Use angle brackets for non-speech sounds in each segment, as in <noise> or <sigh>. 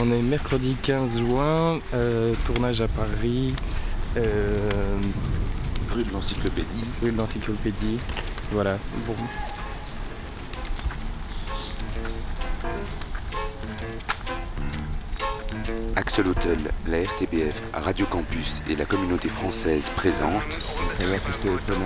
On est mercredi 15 juin, euh, tournage à Paris, euh, Rue de l'Encyclopédie. rue de l'Encyclopédie. Voilà. Bon. Axel Hôtel, la RTBF, Radio Campus et la communauté française je téléphone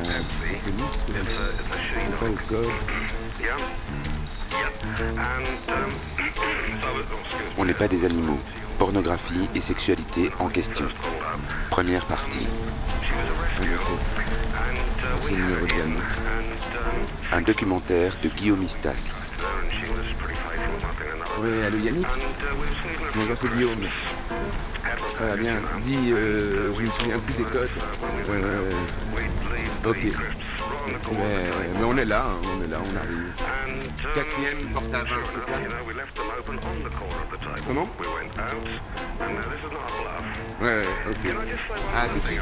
On n'est pas des animaux. Pornographie et sexualité en question. Première partie. Un documentaire de Guillaume Istas. Oui, allô Yannick Bonjour, c'est Guillaume. Ça va bien? Dis, euh, je me souviens plus des codes. Ok. Mais, mais on est là, hein, on est là, on arrive. Quatrième, porte à 20, c'est ça Comment Ouais, ouais, ok. Ah, tout de suite.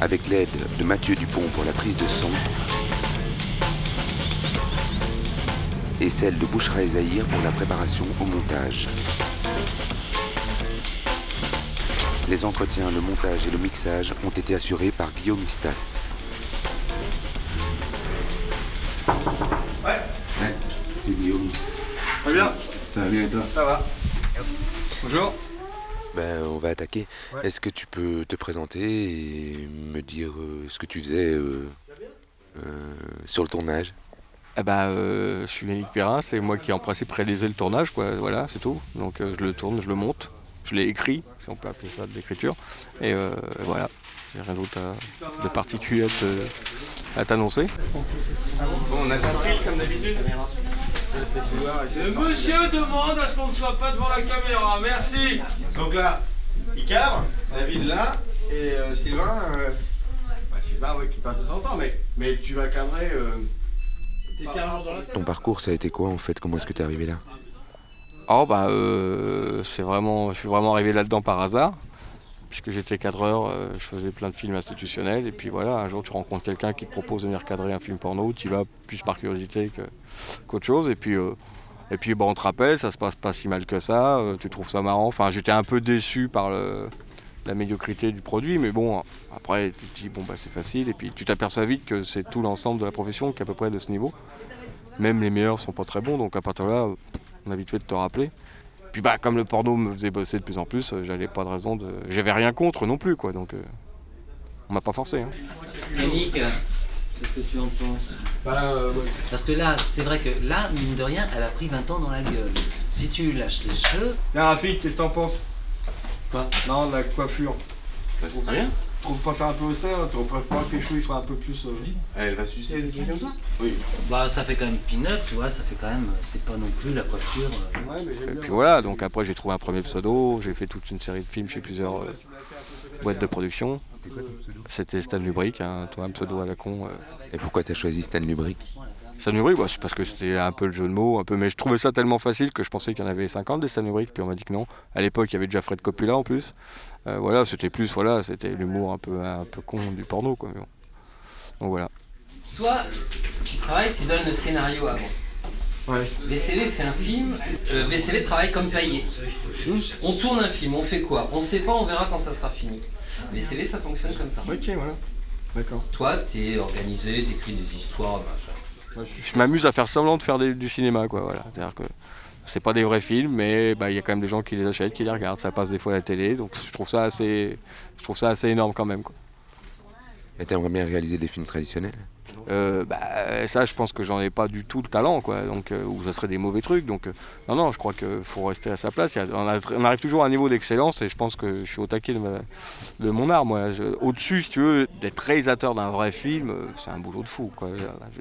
Avec l'aide de Mathieu Dupont pour la prise de son et celle de Bouchra et Zahir pour la préparation au montage. Les entretiens, le montage et le mixage ont été assurés par Guillaume Istas. Ouais. Ouais, c'est Guillaume. Très bien. Ça va bien et toi Ça va. Bonjour. Ben, on va attaquer. Ouais. Est-ce que tu peux te présenter et me dire euh, ce que tu faisais euh, euh, sur le tournage? Ah bah, euh, je suis Yannick Perrin, c'est moi qui en principe réalisé le tournage, quoi. Voilà, c'est tout. Donc euh, je le tourne, je le monte, je l'ai écrit, si on peut appeler ça de l'écriture. Et euh, voilà, j'ai rien d'autre à- de particulier à te- à t'annoncer. Bon, on a comme d'habitude. Le monsieur demande à ce qu'on ne soit pas devant la caméra, merci. Donc là, il cadre, David là, et euh, Sylvain. euh, Bah, Sylvain, oui, qui passe de son temps, mais, mais tu vas cadrer. Ton parcours, ça a été quoi en fait? Comment est-ce que tu es arrivé là? Oh bah, euh, c'est vraiment, je suis vraiment arrivé là-dedans par hasard. Puisque j'étais cadreur, euh, je faisais plein de films institutionnels, et puis voilà, un jour tu rencontres quelqu'un qui te propose de venir cadrer un film porno, tu y vas plus par curiosité que- qu'autre chose, et puis, euh, et puis bah, on te rappelle, ça se passe pas si mal que ça, euh, tu trouves ça marrant. Enfin, j'étais un peu déçu par le- la médiocrité du produit, mais bon, après tu te dis, bon bah c'est facile, et puis tu t'aperçois vite que c'est tout l'ensemble de la profession qui est à peu près de ce niveau. Même les meilleurs sont pas très bons, donc à partir de là, on a vite fait de te rappeler. Puis bah comme le porno me faisait bosser de plus en plus, euh, j'avais pas de raison de. J'avais rien contre non plus quoi, donc euh, on m'a pas forcé. hein. Yannick, qu'est-ce que tu en penses? Bah, euh, ouais. Parce que là, c'est vrai que là, mine de rien, elle a pris 20 ans dans la gueule. Si tu lâches les cheveux, Tiens, Rafik, qu'est-ce que t'en penses? Quoi Non, la coiffure. c'est très bien. Tu trouves pas ça un peu austère Tu préfères que les cheveux ils soient un peu plus. euh, Elle va sucer des trucs comme ça Oui. Bah, ça fait quand même pin-up, tu vois, ça fait quand même. C'est pas non plus la coiffure. euh, Ouais, mais j'aime Et bien. puis voilà, donc après j'ai trouvé un premier pseudo, j'ai fait toute une série de films chez plusieurs euh, boîtes de production. C'était Stan Lubrick, hein, toi un pseudo à la con. euh. Et pourquoi tu as choisi Stan Lubrick? Stan Lubrick, bah, c'est parce que c'était un peu le jeu de mots, un peu, mais je trouvais ça tellement facile que je pensais qu'il y en avait 50 des Stan Lubrick, puis on m'a dit que non. À l'époque, il y avait déjà Fred Coppola en plus. Euh, voilà, c'était plus, voilà, c'était l'humour un peu, un peu con du porno, quoi. mais bon. Donc voilà. Toi, tu travailles, tu donnes le scénario avant. Ouais. VCV fait un film, euh, VCV travaille comme payé. On tourne un film, on fait quoi? On sait pas, on verra quand ça sera fini. VCV, ça fonctionne comme ça. Ok, voilà. D'accord. Toi, t'es organisé, t'écris des histoires, machin. Je m'amuse à faire semblant de faire du cinéma, quoi. Voilà. C'est-à-dire pas des vrais films, mais bah, il y a quand même des gens qui les achètent, qui les regardent. Ça passe des fois à la télé, donc je trouve ça assez, ça assez énorme quand même. Quoi. Et t'aimerais bien réaliser des films traditionnels? Euh, bah, ça, je pense que j'en ai pas du tout le talent, quoi. Donc, euh, ou ça serait des mauvais trucs. Donc, euh, non, non, je crois qu'il faut rester à sa place. A- on, a- on arrive toujours à un niveau d'excellence, et je pense que je suis au taquet de, ma- de mon art, moi. Au-dessus, si tu veux, d'être réalisateur d'un vrai film, c'est un boulot de fou, quoi.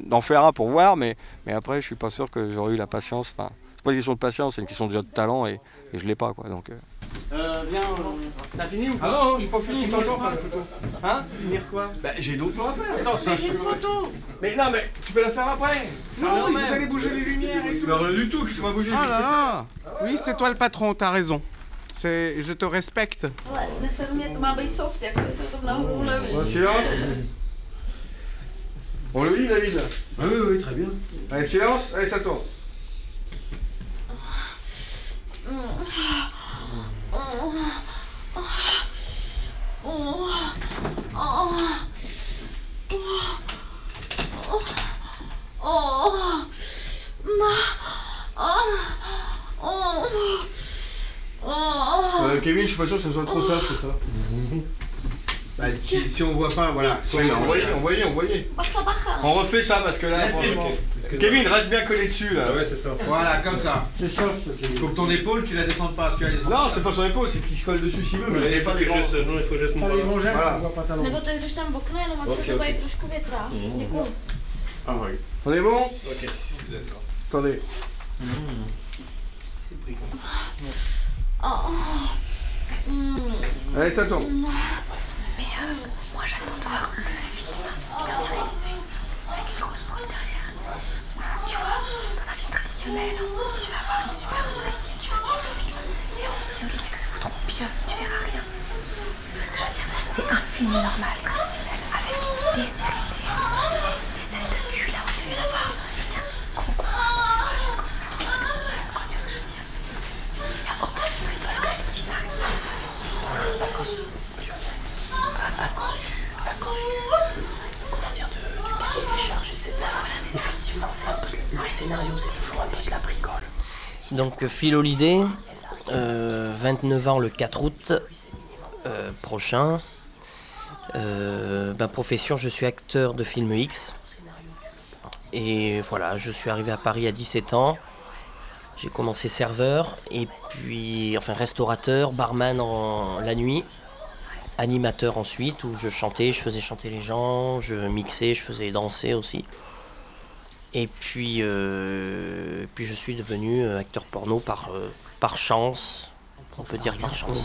D'en faire un pour voir, mais, mais après, je suis pas sûr que j'aurais eu la patience. Enfin, c'est pas une question de patience, c'est une question déjà de talent, et, et je l'ai pas, quoi. Donc, euh, viens, euh, t'as fini ou Ah pas non, non, j'ai pas fini, pas de faire la photo. Hein Finir quoi Bah, j'ai d'autres plans à faire. Attends, C'est une photo Mais non, mais tu peux la faire après. Non, Non, mais- vous allez bouger les lumières et tout. Mais rien du tout, que c'est pas bouger. Ah là là Oui, c'est toi le patron, t'as raison. C'est, je te respecte. Ale nesedu mě, to má být soft, se to silence. On le lit, David? Ah oui, oui, très bien. Allez, silence. Allez, ça tourne. Euh, Kevin, je suis pas sûr que ce soit trop ça, c'est ça. <laughs> Bah, si, si on voit pas, voilà. On voyait, on voyait, on refait ça parce que là, franchement. Kevin, reste bien collé dessus là. Ouais, c'est ça. Voilà, comme ça. C'est soft, Il faut que ton épaule, tu la descendes pas parce qu'elle est Non, c'est pas son épaule, c'est qu'il se colle dessus s'il veut, mais il n'est pas des non, il faut juste Voilà. to tady trošku větrá. Děkuju. Ah oui. On est bon Ok. Attendez. Oh. Mm. Allez, ça tourne. Mais euh, moi j'attends de voir le film super bien réalisé, avec une grosse prod derrière. Tu vois, dans un film traditionnel, tu vas avoir une super intrigue, tu vas suivre le film, et on dirait que les mecs se foutront bien, tu verras rien. Vois ce que je veux dire? C'est un film normal, traditionnel, avec des séries Donc Philo Lidé, euh, 29 ans le 4 août euh, prochain. Euh, ma profession, je suis acteur de film X. Et voilà, je suis arrivé à Paris à 17 ans. J'ai commencé serveur, et puis, enfin restaurateur, barman la nuit, animateur ensuite, où je chantais, je faisais chanter les gens, je mixais, je faisais danser aussi. Et puis, euh, puis je suis devenu euh, acteur porno par, euh, par chance. On peut dire par chance.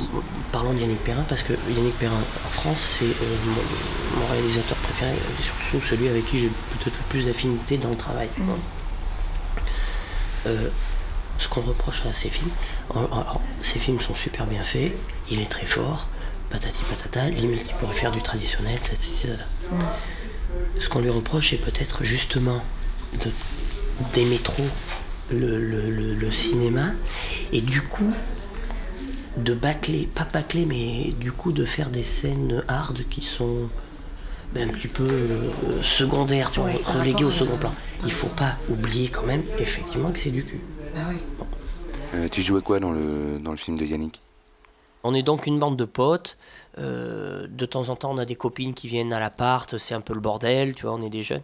Parlons d'Yannick Perrin, parce que Yannick Perrin, en France, c'est euh, mon, mon réalisateur préféré, et surtout celui avec qui j'ai peut-être le plus d'affinité dans le travail. Euh, ce qu'on reproche à ces films, alors, ces films sont super bien faits, il est très fort, patati patata, limite il pourrait faire du traditionnel, tatata. Ce qu'on lui reproche, c'est peut-être justement de- d'aimer trop le, le- le- le cinéma et du coup de bâcler, pas bâcler, mais du coup de faire des scènes hard qui sont ben, un petit peu euh, secondaires, tu vois, Ouais, reléguées au second plan. Il faut pas oublier quand même, effectivement, que c'est du cul. Ah oui. Euh, tu jouais quoi dans le, dans le film de Yannick? On est donc une bande de potes. euh, de temps en temps, on a des copines qui viennent à l'appart. C'est un peu le bordel, tu vois, on est des jeunes.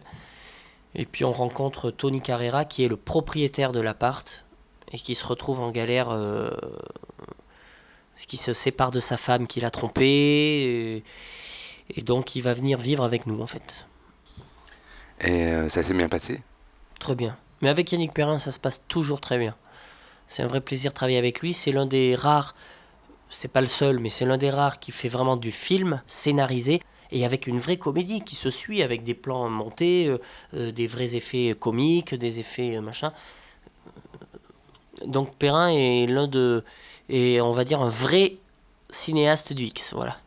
Et puis on rencontre Tony Carrera, qui est le propriétaire de l'appart et qui se retrouve en galère. euh, parce qu'il se sépare de sa femme qu'il a trompée. Et, et donc il va venir vivre avec nous, en fait. Et euh, ça s'est bien passé? Très bien. Mais avec Yannick Perrin, ça se passe toujours très bien. C'est un vrai plaisir de travailler avec lui. C'est l'un des rares, c'est pas le seul, mais c'est l'un des rares qui fait vraiment du film scénarisé et avec une vraie comédie qui se suit avec des plans montés, euh, euh, des vrais effets comiques, des effets euh, machin. Donc Perrin est l'un de, et on va dire un vrai cinéaste du X, voilà.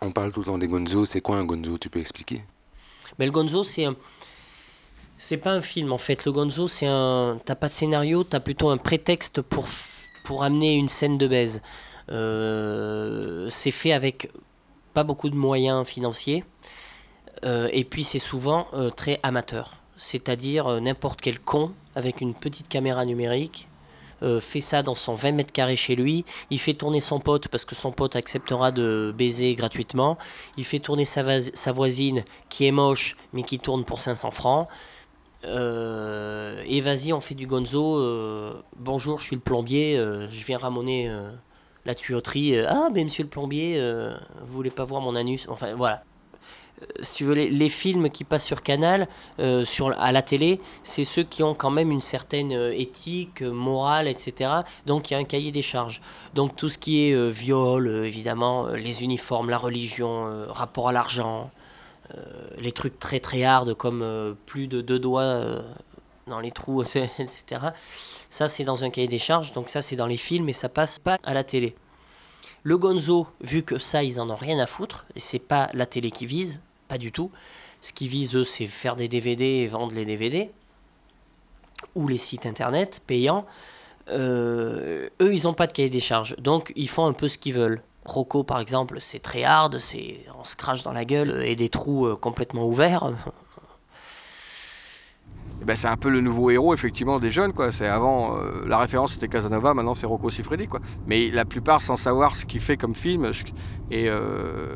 On parle tout le temps des gonzo, c'est quoi un gonzo Tu peux expliquer? Mais le Gonzo, c'est un. C'est pas un film en fait. Le Gonzo, c'est un. T'as pas de scénario, t'as plutôt un prétexte pour, f- pour amener une scène de baise. Euh, c'est fait avec pas beaucoup de moyens financiers. Euh, et puis c'est souvent euh, très amateur. C'est-à-dire euh, n'importe quel con avec une petite caméra numérique fait ça dans son 20 mètres carrés chez lui. Il fait tourner son pote parce que son pote acceptera de baiser gratuitement. Il fait tourner sa, voisine qui est moche mais qui tourne pour 500 francs. Et vas-y, on fait du gonzo. bonjour, je suis le plombier. je viens ramoner la tuyauterie. euh, ah, mais monsieur le plombier, euh, vous voulez pas voir mon anus Enfin, voilà. Euh, si tu veux, les, films qui passent sur Canal, sur, à la télé, c'est ceux qui ont quand même une certaine éthique, morale, etc. Donc il y a un cahier des charges. Donc tout ce qui est viol, évidemment, les uniformes, la religion, rapport à l'argent, les trucs très très hard comme plus de deux doigts dans les trous, <laughs> etc. Ça, c'est dans un cahier des charges, donc ça, c'est dans les films et ça passe pas à la télé. Le Gonzo, vu que ça, ils en ont rien à foutre, et c'est pas la télé qui vise, pas du tout. Ce qu'ils visent, eux, c'est faire des DVD et vendre les DVD, ou les sites internet payants. Euh, eux, ils n'ont pas de cahier des charges, donc ils font un peu ce qu'ils veulent. Rocco, par exemple, c'est très hard, on se crache dans la gueule et des trous euh, complètement ouverts. <laughs> Eh ben, c'est un peu le nouveau héros effectivement des jeunes quoi. C'est avant euh, la référence c'était Casanova, maintenant c'est Rocco Siffredi quoi. Mais la plupart sans savoir ce qu'il fait comme film euh,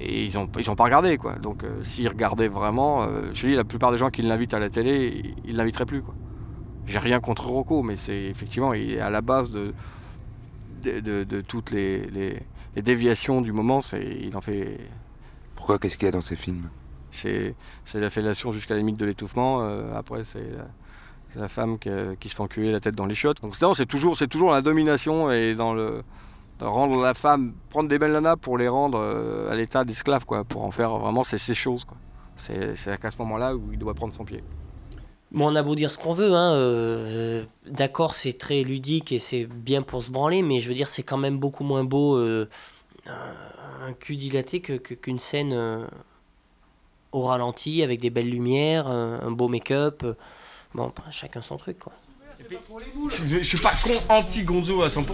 et ils ont ils pas regardé quoi. Donc euh, s'ils regardaient vraiment, je dis la plupart des gens qui l'invitent à la télé, ils l'inviteraient plus quoi. J'ai rien contre Rocco, mais c'est effectivement il est à la base de de, toutes les, les, les, déviations du moment. C'est il en fait. Pourquoi Qu'est-ce qu'il y a dans ces films? C'est la fellation jusqu'à la limite de l'étouffement. Euh, après, c'est la, femme qui, se fait enculer la tête dans les chiottes. Donc c'est toujours, la domination et dans le rendre la femme, prendre des belles nanas pour les rendre euh, à l'état d'esclave, pour en faire vraiment ces, ces choses. C'est à ce moment-là où il doit prendre son pied. On a beau dire ce qu'on veut, hein, euh, d'accord, c'est très ludique et c'est bien pour se branler, mais je veux dire, c'est quand même beaucoup moins beau un cul dilaté qu'une scène au ralenti avec des belles lumières, un, beau make-up. Bon, chacun son truc quoi. Je, je, suis pas con anti-gonzo à 100%,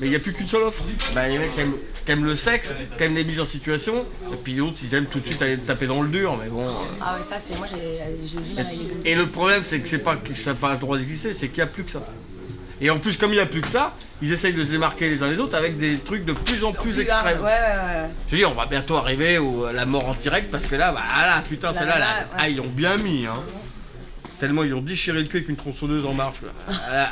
mais il n'y a plus qu'une seule offre. Bah, il y a qui aiment, qui aiment le sexe, qui aiment les mises en situation, et puis d'autres, ils aiment tout de suite aller taper dans le dur, mais bon. Ah ouais, ça, c'est moi, j'ai du mal à les Et le problème, c'est que c'est pas que ça n'a pas le droit d'exister, c'est qu'il n'y a plus que ça. Et en plus, comme il n'y a plus que ça, ils essayent de se démarquer les uns les autres avec des trucs de plus en plus extrêmes. Ouais, ouais, ouais. Je veux dire, on va bientôt arriver à la mort en direct parce que là, bah, ah putain, celle-là, ah, ils l'ont bien mis. Hein. Tellement ils ont déchiré le cul avec une tronçonneuse en marche.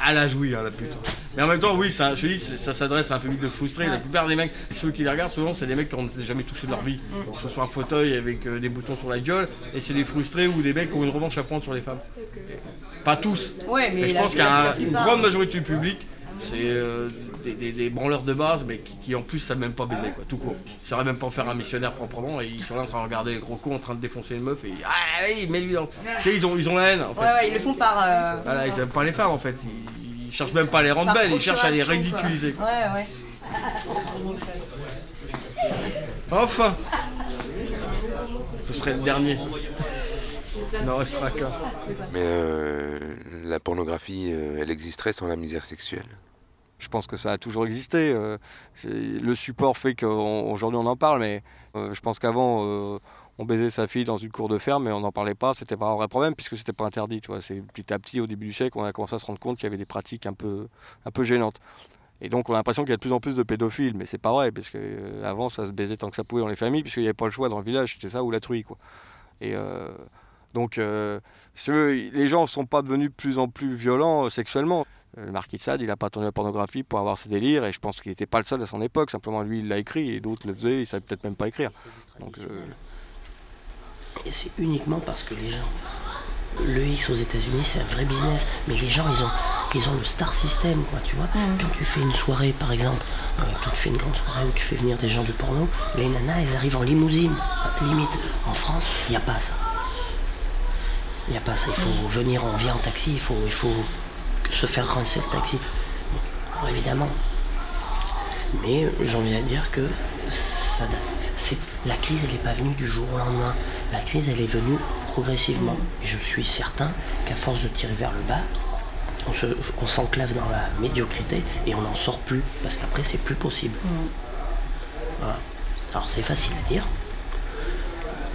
Elle, a joui, hein, la pute. Mais en même temps, oui, ça, je dis, ça s'adresse à un public de frustrés. La plupart des mecs, ceux qui les regardent, souvent, c'est des mecs qui n'ont jamais touché de leur vie. Donc, ce soit un fauteuil avec euh, des boutons sur la gueule, et c'est des frustrés ou des mecs qui ont une revanche à prendre sur les femmes. Pas tous. Ouais, mais, je pense qu'une grande majorité du public c'est euh, des, branleurs de base, mais qui, en plus savent même pas baiser, quoi, tout court. Ils sauraient même pas faire un missionnaire proprement, et ils sont là en train de regarder les gros cons en train de défoncer une meuf, et ah oui, mets-lui dans. ils ont, ils ont la haine, en fait. Ouais, ouais, ils le font par. Euh, voilà, ils aiment pas les femmes, en fait. Ils, cherchent même pas à les rendre belles, ils cherchent à les ridiculiser. Ouais, ouais. Enfin Ce serait le dernier. Il n'en restera qu'un. Mais euh, la pornographie, elle existerait sans la misère sexuelle je pense que ça a toujours existé. Euh, le support fait qu'aujourd'hui on en parle, mais euh, je pense qu'avant euh, on baisait sa fille dans une cour de ferme, mais on n'en parlait pas. C'était pas un vrai problème puisque c'était pas interdit. C'est petit à petit au début du siècle on a commencé à se rendre compte qu'il y avait des pratiques un peu, un peu gênantes. Et donc on a l'impression qu'il y a de plus en plus de pédophiles, mais c'est pas vrai parce qu'avant ça se baisait tant que ça pouvait dans les familles puisqu'il n'y avait pas le choix dans le village, c'était ça ou la truie quoi. Et donc les gens ne sont pas devenus de plus en plus violents sexuellement. Euh, le marquis de Sade, il n'a pas tourné la pornographie pour avoir ses délires, et je pense qu'il n'était pas le seul à son époque. Simplement, lui, il l'a écrit, et d'autres le faisaient, ils ne savaient peut-être même pas écrire. Donc, euh, Et c'est uniquement parce que les gens. Le X aux États-Unis, c'est un vrai business, mais les gens, ils ont, ils ont le star system, quoi, tu vois. Mm. Quand tu fais une soirée, par exemple, euh, quand tu fais une grande soirée où tu fais venir des gens du porno, les nanas, elles arrivent en limousine, limite. En France, il n'y a pas ça. Il n'y a pas ça. Il faut mm. venir, on vient en taxi, il faut, il faut se faire rincer le taxi. évidemment. Mais j'en viens à dire que ça c'est, la crise, elle n'est pas venue du jour au lendemain. La crise, elle est venue progressivement. Et je suis certain qu'à force de tirer vers le bas, on, s'enclave dans la médiocrité et on n'en sort plus. Parce qu'après, c'est plus possible. Alors, c'est facile à dire.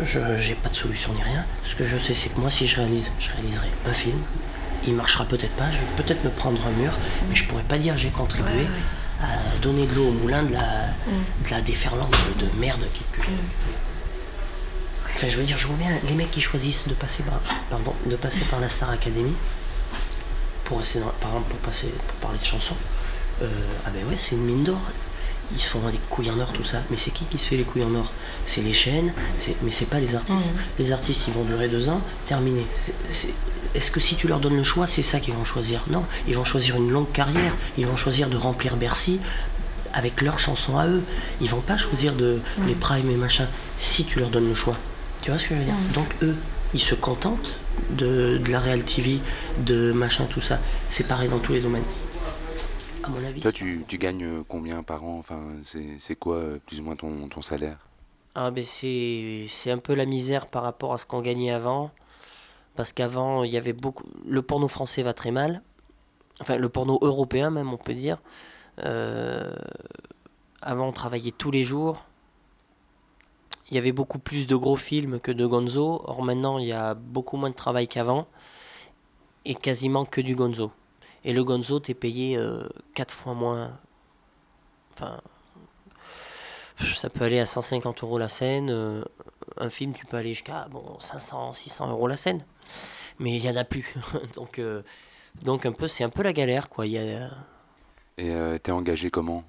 Je n'ai pas de solution ni rien. Ce que je sais, c'est que moi, si je réalise, je réaliserai un film, il marchera peut-être pas, je vais peut-être me prendre un mur, mais je pourrais pas dire j'ai contribué à donner de l'eau au moulin de la, mm. de la déferlante de, merde qui pue. Mm. Enfin, je veux dire, je vois bien les mecs qui choisissent de passer par, pardon, de passer par la Star Academy pour, essayer, par exemple, pour, passer, pour parler de chansons. Euh, ah ben ouais, c'est une mine d'or ils se font des couilles en or, tout ça. Mais c'est qui qui se fait les couilles en or? C'est les chaînes, mais c'est pas les artistes. Mm. Les artistes, ils vont durer deux ans, terminé. Est-ce que si tu leur donnes le choix, c'est ça qu'ils vont choisir? Non, ils vont choisir une longue carrière, ils vont choisir de remplir Bercy avec leurs chansons à eux. Ils vont pas choisir de les primes et machin si tu leur donnes le choix. Tu vois ce que je veux dire? Donc eux, ils se contentent de, de la Real TV, de machin, tout ça. C'est pareil dans tous les domaines. À mon avis. Toi, tu, tu gagnes euh, combien par an? Enfin, c'est quoi euh, plus ou moins ton, ton salaire? Ah ben c'est c'est un peu la misère par rapport à ce qu'on gagnait avant. Parce qu'avant, il y avait beaucoup... Le porno français va très mal. Enfin, le porno européen même, on peut dire. Euh, Avant, on travaillait tous les jours. Il y avait beaucoup plus de gros films que de gonzo. Or, maintenant, il y a beaucoup moins de travail qu'avant. Et quasiment que du gonzo. Et le gonzo, t'es payé 4 fois moins. Enfin, ça peut aller à 150 euros la scène. euh, un film, tu peux aller jusqu'à bon, 500, 600 euros la scène. Mais il n'y en a plus. <laughs> donc, euh, donc un peu, c'est un peu la galère, quoi. Y a... Et euh, t'es engagé comment?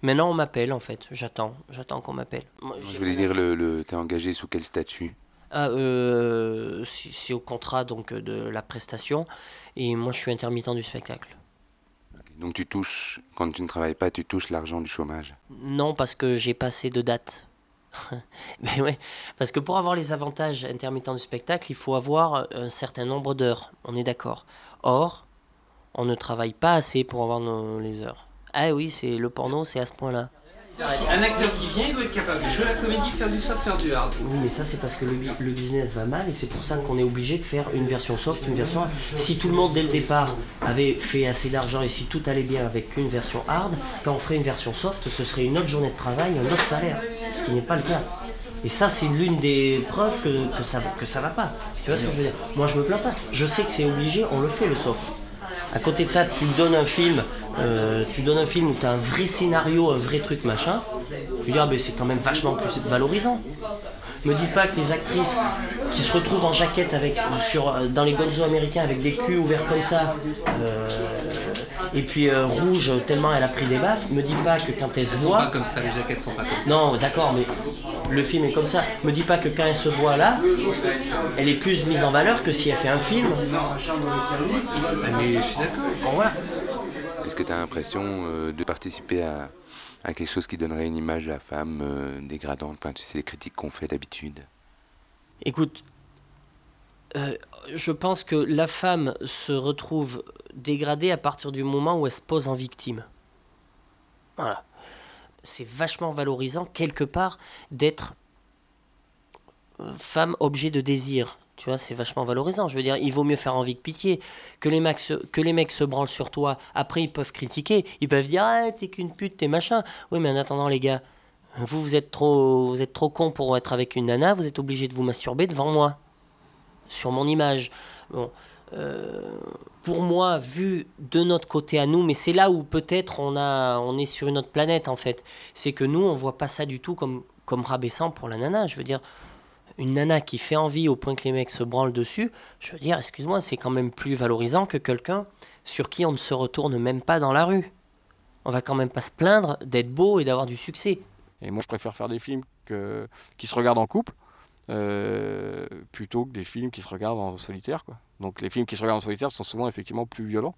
Maintenant, on m'appelle, en fait. J'attends. J'attends qu'on m'appelle. Je voulais dire, le- t'es engagé sous quel statut? Ah, euh, c'est au contrat donc de la prestation. Et moi, je suis intermittent du spectacle. Donc tu touches, quand tu ne travailles pas, tu touches l'argent du chômage? Non, parce que j'ai pas assez de dates. Mais <laughs> ouais, parce que pour avoir les avantages intermittents du spectacle, il faut avoir un certain nombre d'heures. On est d'accord. Or, on ne travaille pas assez pour avoir nos- les heures. Ah oui, c'est le porno, c'est à ce point-là. Un acteur qui vient, il doit être capable de jouer la comédie, faire du soft, faire du hard. Oui, mais ça, c'est parce que le, business va mal et c'est pour ça qu'on est obligé de faire une version soft, une version hard. Si tout le monde, dès le départ, avait fait assez d'argent et si tout allait bien avec une version hard, quand on ferait une version soft, ce serait une autre journée de travail, un autre salaire. Ce qui n'est pas le cas. Et ça, c'est l'une des preuves que, que, ça, que ça va pas. Tu vois ce que je veux dire? Moi, je me plains pas. Je sais que c'est obligé, on le fait le soft. À côté de ça, tu donnes un film, euh, tu donnes un film où tu as un vrai scénario, un vrai truc machin. Tu dis, ah ben c'est quand même vachement plus valorisant. Me dis pas que les actrices qui se retrouvent en jaquette euh, dans les gonzo américains avec des culs ouverts comme ça, euh, et puis euh, rouge tellement elle a pris des baffes, me dis pas que quand elles se Elles sont pas voient. comme ça, les jaquettes sont pas comme ça. Non, d'accord, mais le film est comme ça. Me dis pas que quand elle se voit là, elle est plus mise en valeur que si elle fait un film. Ah, mais je suis d'accord. Bon, voilà. Est-ce que tu as l'impression euh, de participer à, à quelque chose qui donnerait une image de la femme euh, dégradante? Enfin, tu sais, les critiques qu'on fait d'habitude. Écoute, euh, je pense que la femme se retrouve dégradée à partir du moment où elle se pose en victime. Voilà. C'est vachement valorisant, quelque part, d'être euh, femme objet de désir. Tu vois, c'est vachement valorisant. Je veux dire, il vaut mieux faire envie que pitié. Que les, mecs se, que les mecs se branlent sur toi, après ils peuvent critiquer. Ils peuvent dire Ah, t'es qu'une pute, t'es machin. Oui, mais en attendant, les gars, vous, vous êtes trop, vous êtes trop con pour être avec une nana, vous êtes obligé de vous masturber devant moi, sur mon image. Bon, pour moi, vu de notre côté à nous, mais c'est là où peut-être on on est sur une autre planète en fait. C'est que nous, on voit pas ça du tout comme, comme rabaissant pour la nana. Je veux dire, une nana qui fait envie au point que les mecs se branlent dessus. Je veux dire, excuse-moi, c'est quand même plus valorisant que quelqu'un sur qui on ne se retourne même pas dans la rue. On va quand même pas se plaindre d'être beau et d'avoir du succès. Et moi, je préfère faire des films qui se regardent en couple euh, plutôt que des films qui se regardent en solitaire. Quoi. Donc les films qui se regardent en solitaire sont souvent effectivement plus violents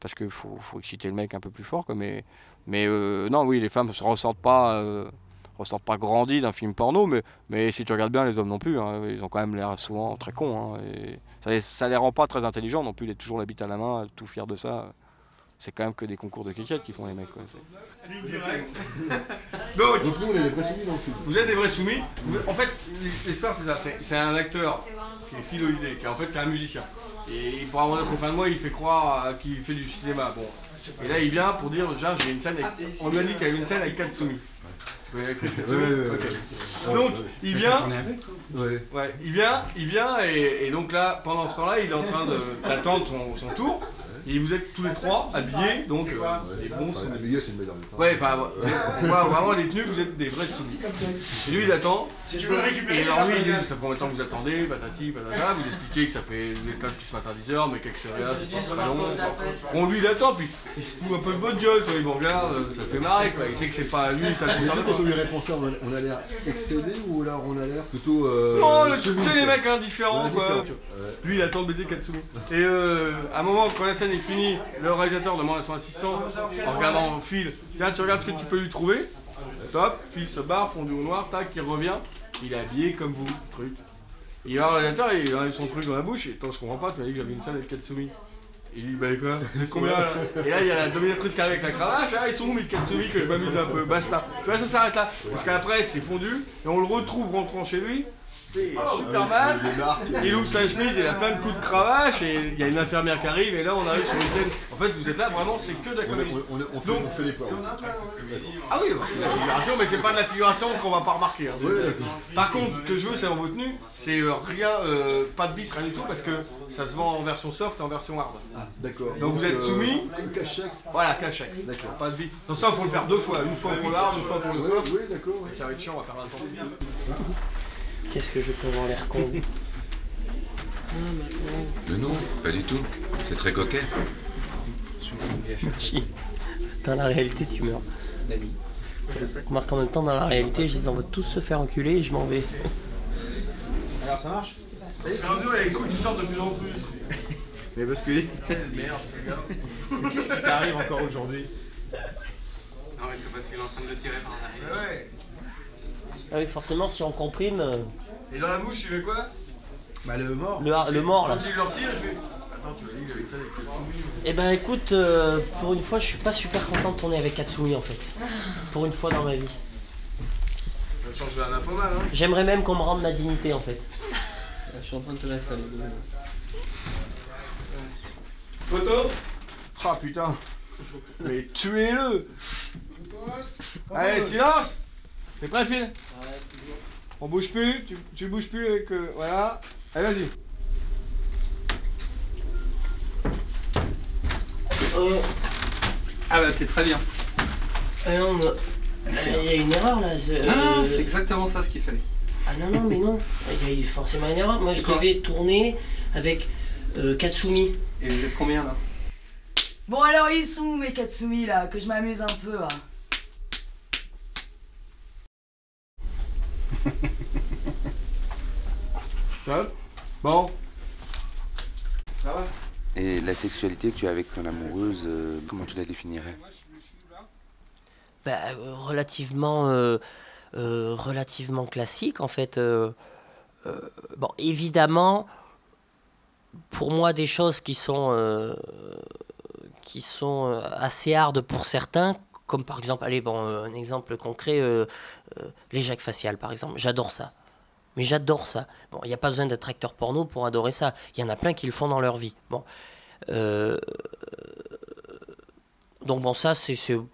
parce qu'il faut, faut exciter le mec un peu plus fort. Quoi. Mais, mais euh, non, oui, les femmes ne se ressentent pas, euh, pas grandies d'un film porno, mais, mais si tu regardes bien, les hommes non plus. hein. ils ont quand même l'air souvent très cons. hein. ça, les- ça les rend pas très intelligents non plus d'être toujours la bite à la main, tout fier de ça. C'est quand même que des concours de cricket qui font les mecs. Quoi. Donc, Donc nous, on est des vrais soumis dans le film. Vous êtes des vrais soumis. Vous- En fait, l'histoire c'est ça. C'est c'est un acteur qui est philoïdé, qui en fait c'est un musicien. Et pour avoir ses fins de mois, il fait croire qu'il fait du cinéma. Bon. Et là, il vient pour dire, déjà, j'ai une scène. Avec... On lui a dit qu'il y avait une scène avec Katsumi. Tu connais l'actrice Katsumi Ouais, ouais, ouais, Ok. ouais. Donc, il vient. Ouais. Ouais, il vient, il vient, et, et donc là, pendant ce temps-là, il est en train de- d'attendre son, son tour. Et vous êtes tous les trois habillés, donc euh, des bons Enfin, soumis. habillé, c'est une médaille. Ouais, enfin, on vraiment les tenues vous êtes des vrais soumis. Et lui, il attend. tu veux le récupérer, Et alors, lui, il dit. Ça fait combien de temps que vous attendez Patati, patata. Vous expliquez que ça fait. Vous êtes là depuis ce matin à 10h, mais quelque chose là, c'est pas très long. Bon, lui, il attend, puis il se fout un peu de votre gueule, toi. Il me regarde, ça fait marrer, quoi. Il sait que c'est pas lui, ça le concerne quand on lui répond ça, on a, on l'air excédé ou alors on a l'air plutôt. Euh, Non, le- tu sais, les mecs indifférents, quoi. Lui, il attend de baiser Katsumi. Et euh, à un moment, quand la scène est finie, le réalisateur demande à son assistant, en regardant Phil, tiens, tu regardes ce que tu peux lui trouver. Top, Phil se barre, fondu au noir, tac, il revient. Il est habillé comme vous, truc. Il va à l'ordinateur, il a son truc dans la bouche, et attends, je comprends pas, tu m'as dit que j'avais une salle avec Katsumi. Il lui dit, bah quoi? <laughs> Combien? là Et là, il y a la dominatrice qui arrive avec la cravache, ah, ils sont où mes Katsumi que je m'amuse un peu, basta. Tu vois, ça s'arrête là. Parce qu'après, c'est fondu, et on le retrouve rentrant chez lui. Il est super mal, il ouvre sa chemise, il a plein de coups de cravache, et il y a une infirmière qui arrive, et là on arrive sur une scène. En fait, vous êtes là, vraiment, c'est que de la comédie. On, on- on fait, Donc- on fait les pas. Ah oui, bah, c'est de la figuration, mais c'est pas de la figuration qu'on va pas remarquer. hein. Par contre, ce que je veux, c'est en votre tenue, c'est euh, rien, euh, pas de beat, rien du tout, parce que ça se vend en version soft et en version hard. Ah, d'accord. Donc vous êtes euh, soumis cachex. Voilà, cachex. D'accord. Pas de beat. Donc ça, il faut le faire deux fois. Une fois pour le hard, une fois pour le soft. ouais, d'accord. ça va être chiant, on va perdre un temps. Qu'est-ce que je peux avoir l'air con <laughs> Mais non, pas du tout. C'est très coquet. Dans la réalité, tu meurs. Remarque en même temps, dans la réalité, je les envoie tous se faire enculer et je m'en vais. Alors ça marche C'est un il y a les couilles qui sortent de plus en plus. <laughs> Mais parce que. Merde, ce gars. <laughs> Qu'est-ce qui t'arrive encore aujourd'hui? Non, mais c'est parce qu'il est en train de le tirer par derrière. Ouais. Ah oui, forcément, si on comprime, euh, Et dans la bouche, tu fais quoi? Bah le mort. le, har- le mort là. Quand il le retire, il fait. Attends, tu dit avec ça, avec le. Eh ben écoute, euh, pour une fois, je suis pas super content de tourner avec Katsumi en fait. Pour une fois dans ma vie. Ça change de la nymphomane, hein. J'aimerais même qu'on me rende ma dignité en fait. Je suis en train de te l'installer. Photo? Ah putain. Mais tuez-le Allez, silence T'es prêt, Phil? On bouge plus, tu, tu bouges plus avec... euh, voilà. Allez, vas-y. Euh, Ah bah t'es très bien. euh, non, mais- il y a une erreur là. je- Ah, c'est exactement ça ce qu'il fallait. Ah non, non, mais non. Il y a eu forcément une erreur. Moi, je devais tourner avec euh, Katsumi. Et vous êtes combien là? Bon alors ils sont où mes Katsumi là? Que je m'amuse un peu là. <laughs> Stop. Bon. Ça va? Et la sexualité que tu as avec ton amoureuse, euh, comment tu la définirais? Bah, euh, relativement, euh, euh, relativement classique en fait. euh, euh, bon, évidemment, pour moi, des choses qui sont, euh, qui sont assez hard pour certains, comme par exemple, allez, bon, euh, un exemple concret, euh, euh, les jacques faciales par exemple, j'adore ça. Mais j'adore ça. Bon, il n'y a pas besoin d'être acteur porno pour adorer ça. Il y en a plein qui le font dans leur vie. Bon. Euh, donc bon, ça,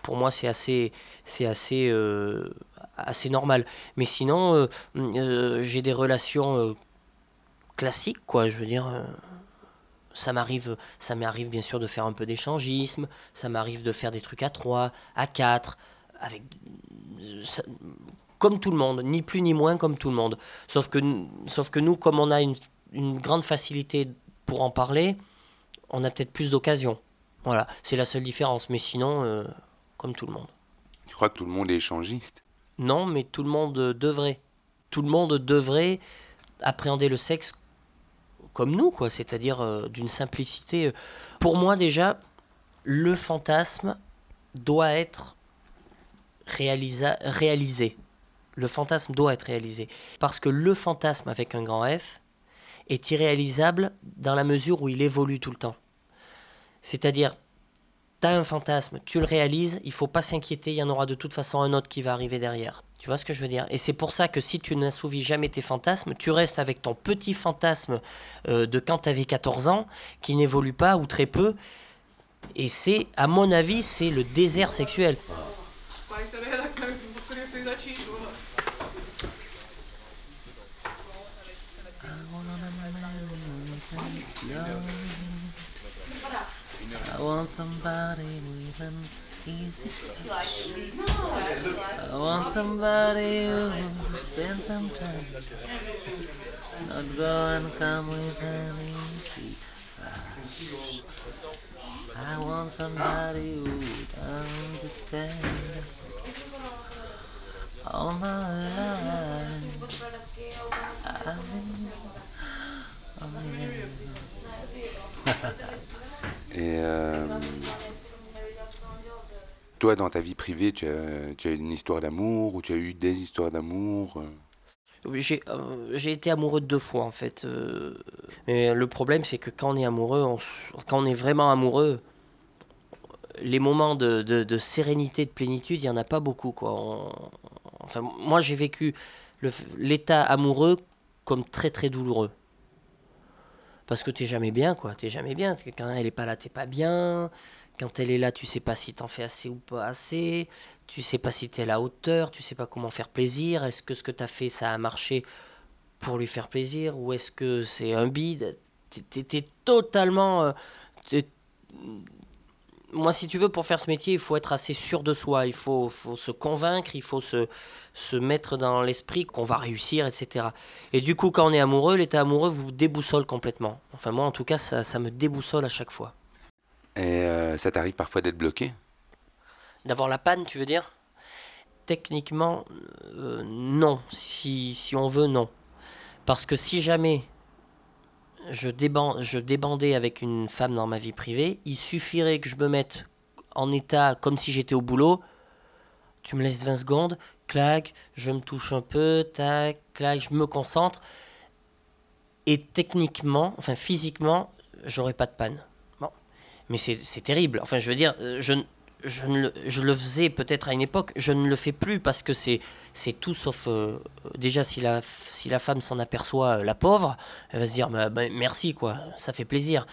pour moi, c'est assez, c'est assez, euh, assez normal. Mais sinon, j'ai des relations classiques, quoi. Je veux dire, ça m'arrive, ça m'arrive bien sûr de faire un peu d'échangisme. Ça m'arrive de faire des trucs à trois, à quatre, avec, ça- comme tout le monde, ni plus ni moins comme tout le monde. Sauf que, sauf que nous, comme on a une, une grande facilité pour en parler, on a peut-être plus d'occasions. Voilà, c'est la seule différence. Mais sinon, euh, comme tout le monde. Tu crois que tout le monde est échangiste? Non, mais tout le monde devrait. Tout le monde devrait appréhender le sexe comme nous, quoi. C'est-à-dire euh, d'une simplicité. euh. Pour moi, déjà, le fantasme doit être réalisé. Le fantasme doit être réalisé. Parce que le fantasme avec un grand F est irréalisable dans la mesure où il évolue tout le temps. C'est-à-dire, tu as un fantasme, tu le réalises, il faut pas s'inquiéter, il y en aura de toute façon un autre qui va arriver derrière. Tu vois ce que je veux dire? Et c'est pour ça que si tu n'assouvis jamais tes fantasmes, tu restes avec ton petit fantasme euh, de quand tu avais 14 ans, qui n'évolue pas ou très peu. Et c'est, à mon avis, c'est le désert sexuel. Easy touch. I want somebody who will spend some time. Not go and come with an easy rush. I want somebody who would understand all my life. I, <laughs> yeah. Et euh, toi, dans ta vie privée, tu as, tu une histoire d'amour ou tu as eu des histoires d'amour euh? J'ai euh, j'ai été amoureux deux fois en fait. euh, mais le problème c'est que quand on est amoureux, quand on est vraiment amoureux, les moments de, de- sérénité, de plénitude, il n'y en a pas beaucoup. Quoi. Enfin, moi j'ai vécu l'état amoureux comme très très douloureux. Parce que t'es jamais bien, quoi. T'es jamais bien. Quand elle est pas là, t'es pas bien. Quand elle est là, tu sais pas si t'en fais assez ou pas assez. Tu sais pas si t'es à la hauteur. Tu sais pas comment faire plaisir. Est-ce que ce que t'as fait, ça a marché pour lui faire plaisir Ou est-ce que c'est un bide? T'es- totalement. euh, Moi, si tu veux, pour faire ce métier, il faut être assez sûr de soi. Il faut, faut se convaincre. Il faut se, se mettre dans l'esprit qu'on va réussir, etc. Et du coup, quand on est amoureux, l'état amoureux vous déboussole complètement. Enfin, moi, en tout cas, ça, ça me déboussole à chaque fois. Et euh, ça t'arrive parfois d'être bloqué? D'avoir la panne, tu veux dire? Techniquement, euh, non. Si, si on veut, non. Parce que si jamais je, je débandais avec une femme dans ma vie privée, il suffirait que je me mette en état comme si j'étais au boulot. Tu me laisses 20 secondes, clac, je me touche un peu, tac, clac, je me concentre. Et techniquement, enfin physiquement, j'aurais pas de panne. Mais c'est terrible. Enfin, je veux dire, euh, je, je, ne le, je le faisais peut-être à une époque, je ne le fais plus parce que c'est tout sauf. euh, déjà, si la, si la femme s'en aperçoit, euh, la pauvre, elle va se dire bah, bah, merci, quoi, ça fait plaisir.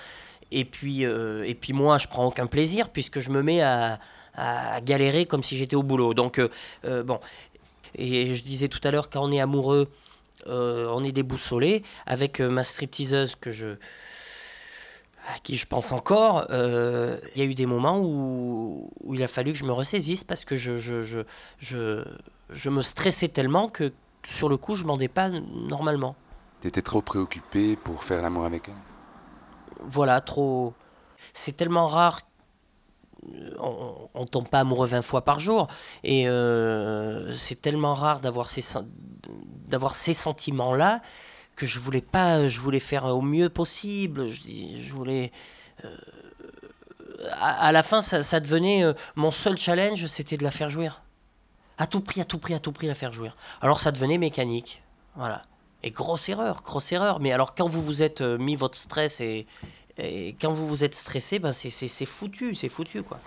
Et puis, et puis moi, je prends aucun plaisir puisque je me mets à, à galérer comme si j'étais au boulot. Donc, bon. Et je disais tout à l'heure, quand on est amoureux, on est déboussolé. Avec ma stripteaseuse que je, à qui je pense encore, euh, il y a eu des moments où, où il a fallu que je me ressaisisse parce que je, je, je, je, je me stressais tellement que sur le coup, je m'en pas normalement. T'étais trop préoccupé pour faire l'amour avec elle? Voilà, trop. C'est tellement rare. euh, On, on tombe pas amoureux 20 fois par jour. Et euh, c'est tellement rare d'avoir ces, d'avoir ces sentiments-là que je voulais pas. Je voulais faire au mieux possible. Je, je voulais. euh, à, la fin, ça, devenait. euh, mon seul challenge, c'était de la faire jouir. À tout prix, à tout prix, à tout prix, la faire jouir. Alors ça devenait mécanique. Voilà. Et grosse erreur, grosse erreur. Mais alors quand vous vous êtes euh, mis votre stress et, et quand vous vous êtes stressé, ben c'est foutu, c'est foutu quoi.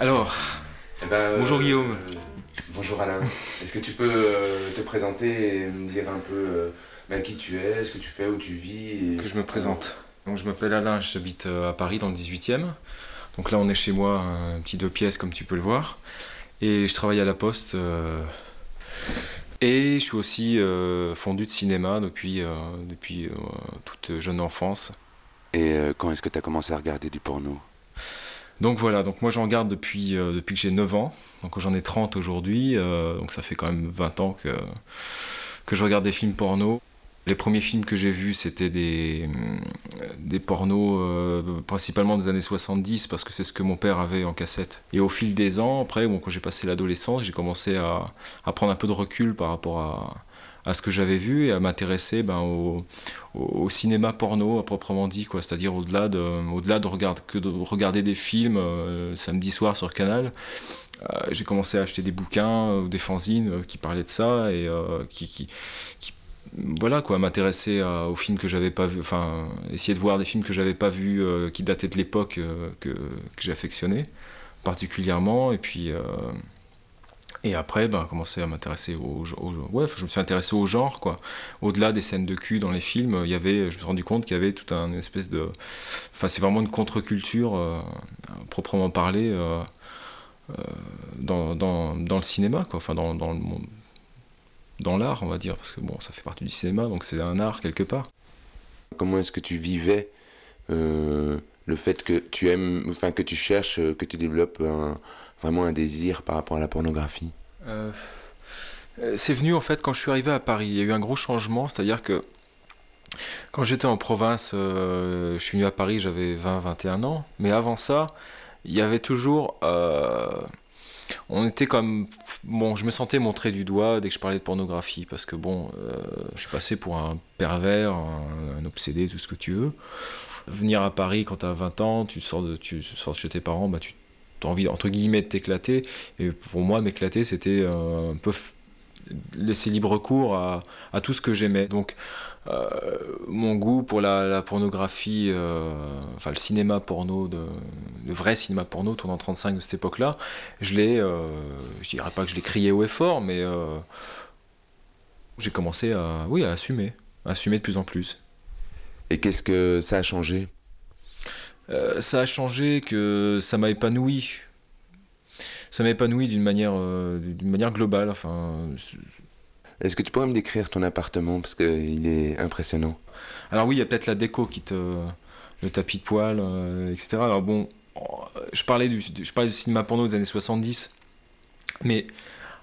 Alors. Eh ben, euh, Bonjour Guillaume. euh, bonjour Alain. <laughs> Est-ce que tu peux euh, te présenter et me dire un peu ben, qui tu es, ce que tu fais, où tu vis et- Que je me présente. Donc je m'appelle Alain, j'habite à Paris dans le 18e. Donc là on est chez moi, un petit deux pièces comme tu peux le voir. Et je travaille à la poste. et je suis aussi fondu de cinéma depuis, depuis toute jeune enfance. Et quand est-ce que tu as commencé à regarder du porno? Donc voilà, donc moi j'en regarde depuis, euh, que j'ai 9 ans, donc j'en ai 30 aujourd'hui, euh, donc ça fait quand même 20 ans que, je regarde des films porno. Les premiers films que j'ai vus c'était des, des pornos euh, principalement des années 70 parce que c'est ce que mon père avait en cassette. Et au fil des ans, après, bon, quand j'ai passé l'adolescence, j'ai commencé à prendre un peu de recul par rapport à, à ce que j'avais vu et à m'intéresser ben, au, au, cinéma porno à proprement dit, quoi. C'est-à-dire au-delà de, au-delà de, regarder, que de regarder des films euh, samedi soir sur Canal. euh, j'ai commencé à acheter des bouquins ou des fanzines euh, qui parlaient de ça et euh, qui, qui, voilà quoi, m'intéresser aux films que j'avais pas vu, enfin essayer de voir des films que j'avais pas vus euh, qui dataient de l'époque euh, que, que j'affectionnais particulièrement et puis euh, et après, ben, commencer à m'intéresser au, ouais, je me suis intéressé au genre, quoi. Au-delà des scènes de cul dans les films, il y avait, je me suis rendu compte qu'il y avait tout un espèce de, enfin, c'est vraiment une contre-culture euh, proprement parlée euh, euh, dans, dans, dans le cinéma, quoi. Enfin, dans, dans le dans l'art, on va dire, parce que bon, ça fait partie du cinéma, donc c'est un art quelque part. Comment est-ce que tu vivais le fait que tu aimes, enfin que tu cherches, que tu développes un- vraiment un désir par rapport à la pornographie Euh, euh, c'est venu en fait quand je suis arrivé à Paris. Il y a eu un gros changement, c'est-à-dire que quand j'étais en province, euh, je suis venu à Paris, j'avais 20-21 ans, mais avant ça, il y avait toujours... on était comme... Bon, je me sentais montré du doigt dès que je parlais de pornographie, parce que bon, je suis passé pour un pervers, un, obsédé, tout ce que tu veux. Venir à Paris quand tu as 20 ans, tu sors de, tu sors chez tes parents, bah, tu as envie, entre guillemets, de t'éclater. Et pour moi, m'éclater, c'était euh, un peu laisser libre cours à, tout ce que j'aimais. Donc, euh, mon goût pour la, pornographie, euh, enfin le cinéma porno, de, le vrai cinéma porno tournant 35 de cette époque-là, je l'ai, je dirais pas que je l'ai crié haut et fort, mais j'ai commencé à, oui, à assumer, à assumer de plus en plus. Et qu'est-ce que ça a changé? Euh, ça a changé que ça m'a épanoui. Ça m'a épanoui d'une manière, euh, d'une manière globale. Enfin, Est-ce que tu pourrais me décrire ton appartement parce qu'il est impressionnant? Alors oui, il y a peut-être la déco qui te... le tapis de euh, etc. Alors bon, euh, je parlais, du, je parlais du cinéma porno des années 70, mais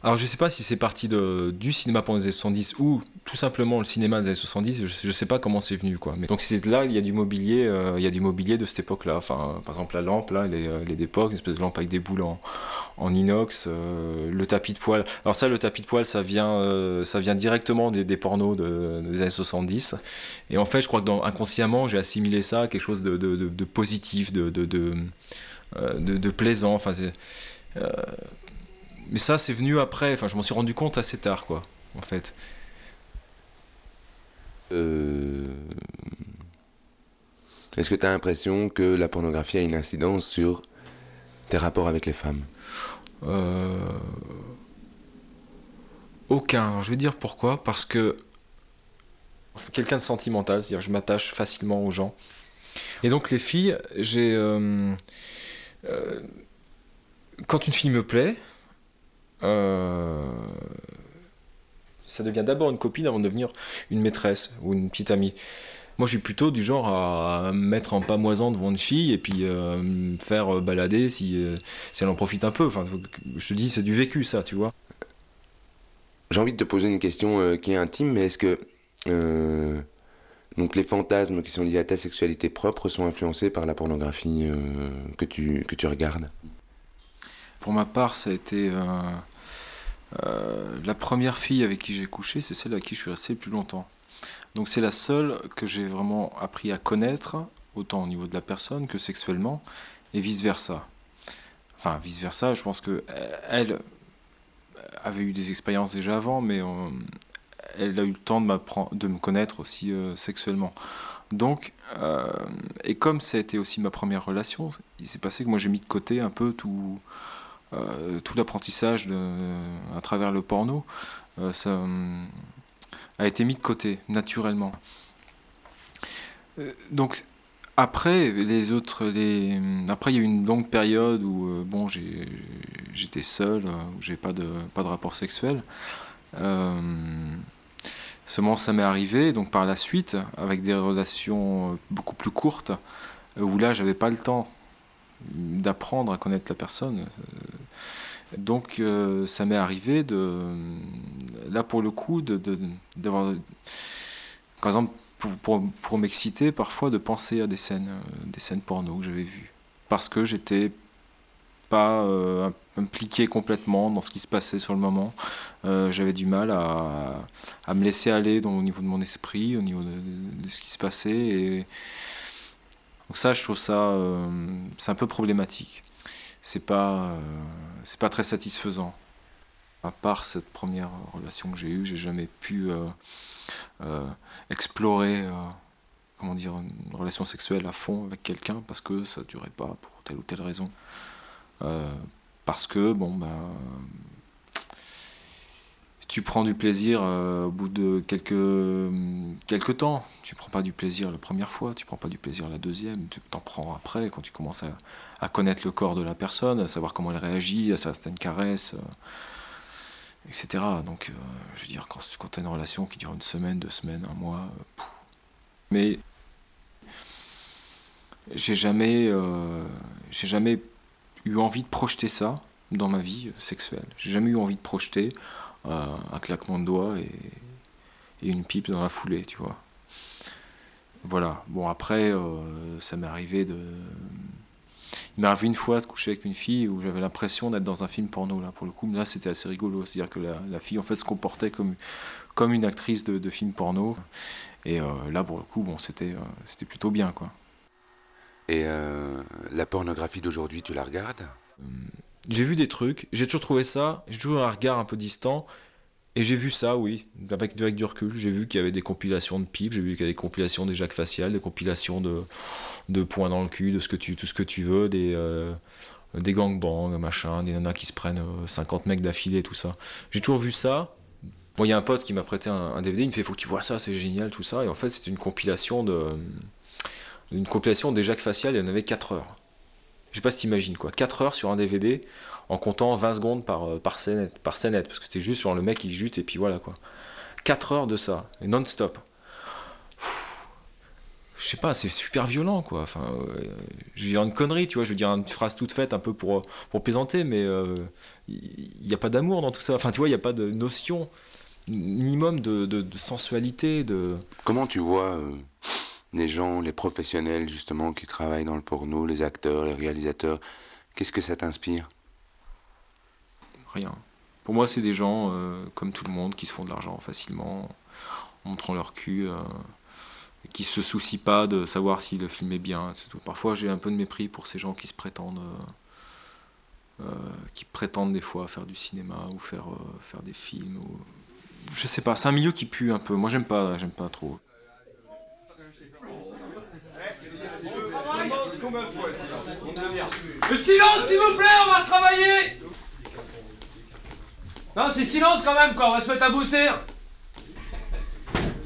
alors je sais pas si c'est parti du cinéma porno des années 70 ou tout simplement le cinéma des années 70, je, je sais pas comment c'est venu quoi. Mais donc c'est là, il y a du mobilier, euh, il y a du mobilier de cette époque-là. Enfin, par exemple la lampe là, elle est, d'époque, une espèce de lampe avec des boules en, en inox, euh, le tapis de poêle. Alors ça, le tapis de poêle, ça vient, euh, ça vient directement des, pornos de- des années 70. Et en fait, je crois que inconsciemment, j'ai assimilé ça à quelque chose de, de- positif, de, de, plaisant. Enfin, mais ça, c'est venu après. Enfin, je m'en suis rendu compte assez tard, quoi, en fait. Euh, Est-ce que tu as l'impression que la pornographie a une incidence sur tes rapports avec les femmes? Euh, Aucun. Je vais dire pourquoi. Parce que je suis quelqu'un de sentimental, c'est-à-dire je m'attache facilement aux gens. Et donc les filles, j'ai... euh, quand une fille me plaît, ça devient d'abord une copine avant de devenir une maîtresse ou une petite amie. Moi, je suis plutôt du genre à me mettre en pamoisant devant une fille et puis euh, me faire balader si, euh, si elle en profite un peu. Enfin, je te dis, c'est du vécu, ça, tu vois. J'ai envie de te poser une question euh, qui est intime, mais est-ce que euh, donc les fantasmes qui sont liés à ta sexualité propre sont influencés par la pornographie euh, que, tu, que tu regardes? Pour ma part, ça a été euh, euh, la première fille avec qui j'ai couché, c'est celle avec qui je suis resté le plus longtemps. Donc c'est la seule que j'ai vraiment appris à connaître, autant au niveau de la personne que sexuellement, et vice versa. Enfin, vice versa, je pense que euh, elle avait eu des expériences déjà avant, mais elle a eu le temps de, de me connaître aussi sexuellement. Donc, et comme ça a été aussi ma première relation, il s'est passé que moi j'ai mis de côté un peu tout, euh, tout l'apprentissage à travers le porno. Euh, hum, a été mis de côté naturellement. Euh, donc après les autres, après il y a eu une longue période où euh, bon j'étais seul, euh, où j'ai pas de pas de rapport sexuel. Euh, Seulement, ça m'est arrivé, donc par la suite, avec des relations euh, beaucoup plus courtes, euh, où là, j'avais pas le temps d'apprendre à connaître la personne. Euh, Donc, euh, ça m'est arrivé de, là pour le coup, d'avoir, par exemple, pour, m'exciter, parfois de penser à des scènes, euh, des scènes porno que j'avais vues, parce que j'étais pas impliqué complètement dans ce qui se passait sur le moment. J'avais du mal à, à me laisser aller dans, au niveau de mon esprit, au niveau de, de ce qui se passait. Et donc ça, je trouve ça, euh, c'est un peu problématique. C'est pas, euh, c'est pas très satisfaisant. À part cette première relation que j'ai eue, j'ai jamais pu euh, explorer, comment dire, une relation sexuelle à fond avec quelqu'un parce que ça durait pas pour telle ou telle raison. Parce que bon bah tu prends du plaisir euh, au bout de quelques, quelques temps. Tu prends pas du plaisir la première fois, tu prends pas du plaisir la deuxième, tu t'en prends après quand tu commences à, connaître le corps de la personne, à savoir comment elle réagit à certaines caresses, euh, etc. Donc, euh, je veux dire, quand, tu as une relation qui dure une semaine, deux semaines, un mois, mais j'ai jamais, j'ai jamais eu envie de projeter ça dans ma vie sexuelle. J'ai jamais eu envie de projeter un claquement de doigts et, et une pipe dans la foulée, tu vois. Voilà. Bon, après, euh, ça m'est arrivé de. Il m'est arrivé une fois de coucher avec une fille où j'avais l'impression d'être dans un film porno, là, pour le coup. Mais là, c'était assez rigolo. C'est-à-dire que la, la fille, en fait, se comportait comme, comme une actrice de, de film porno. Et euh, là, pour le coup, bon, c'était euh, c'était plutôt bien, quoi. Et la pornographie d'aujourd'hui, tu la regardes? J'ai vu des trucs, j'ai toujours trouvé ça, j'ai toujours un regard un peu distant, et j'ai vu ça, oui, avec, avec du recul. J'ai vu qu'il y avait des compilations de pipes, j'ai vu qu'il y avait des compilations des jacques faciales, des compilations de, de points dans le cul, de ce que tu, tout ce que tu veux, des, euh, des gangbangs, machin, des nanas qui se prennent euh, 50 mecs d'affilée, tout ça. J'ai toujours vu ça. Bon, il y a un pote qui m'a prêté un, DVD, il me fait Faut que tu vois ça, c'est génial, tout ça. Et en fait, c'était une compilation de. Une compilation des jacques faciales, il y en avait 4 heures. Je sais pas si t'imagines quoi. 4 heures sur un DVD en comptant 20 secondes par, euh, par, scénette, par scénette, parce que c'était juste sur le mec qui jute et puis voilà quoi. 4 heures de ça, non-stop. Je sais pas, c'est super violent quoi. Enfin, euh, je veux dire une connerie, tu vois, je veux dire une phrase toute faite un peu pour, pour plaisanter, mais il n'y a pas d'amour dans tout ça. Enfin, tu vois, il n'y a pas de notion minimum de, sensualité, de. Comment tu vois euh, les gens, les professionnels justement qui travaillent dans le porno, les acteurs, les réalisateurs Qu'est-ce que ça t'inspire? Rien. Pour moi, c'est des gens euh, comme tout le monde qui se font de l'argent facilement en montrant leur cul, euh, qui se soucient pas de savoir si le film est bien. Parfois, j'ai un peu de mépris pour ces gens qui se prétendent, euh, euh, qui prétendent des fois faire du cinéma ou faire, faire des films. Ou... Je sais pas, c'est un milieu qui pue un peu. Moi, j'aime pas, j'aime pas trop. Le silence, s'il vous plaît, on va travailler Non, c'est silence quand même, quoi, on va se mettre à bosser